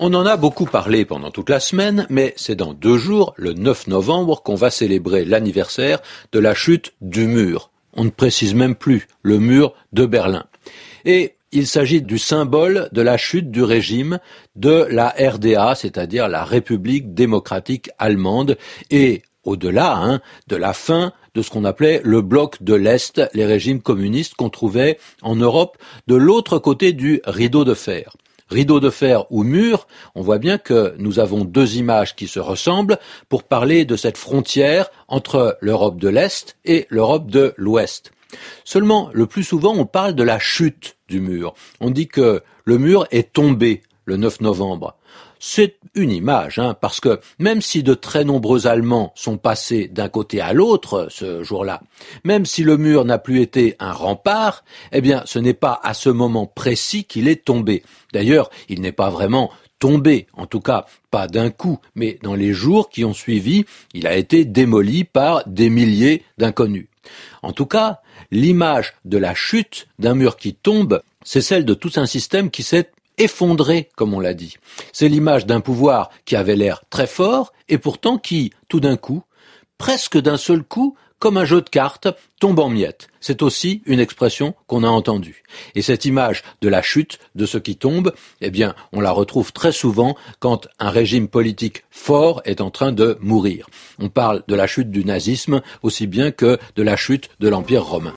On en a beaucoup parlé pendant toute la semaine, mais c'est dans deux jours, le 9 novembre, qu'on va célébrer l'anniversaire de la chute du mur. On ne précise même plus le mur de Berlin. Et il s'agit du symbole de la chute du régime de la RDA, c'est-à-dire la République démocratique allemande, et au-delà hein, de la fin de ce qu'on appelait le bloc de l'Est, les régimes communistes qu'on trouvait en Europe de l'autre côté du rideau de fer rideau de fer ou mur, on voit bien que nous avons deux images qui se ressemblent pour parler de cette frontière entre l'Europe de l'Est et l'Europe de l'Ouest. Seulement, le plus souvent, on parle de la chute du mur. On dit que le mur est tombé le 9 novembre. C'est une image, hein, parce que même si de très nombreux Allemands sont passés d'un côté à l'autre ce jour-là, même si le mur n'a plus été un rempart, eh bien ce n'est pas à ce moment précis qu'il est tombé. D'ailleurs, il n'est pas vraiment tombé, en tout cas pas d'un coup, mais dans les jours qui ont suivi, il a été démoli par des milliers d'inconnus. En tout cas, l'image de la chute d'un mur qui tombe, c'est celle de tout un système qui s'est effondré, comme on l'a dit. C'est l'image d'un pouvoir qui avait l'air très fort et pourtant qui, tout d'un coup, presque d'un seul coup, comme un jeu de cartes, tombe en miettes. C'est aussi une expression qu'on a entendue. Et cette image de la chute de ce qui tombe, eh bien, on la retrouve très souvent quand un régime politique fort est en train de mourir. On parle de la chute du nazisme aussi bien que de la chute de l'Empire romain.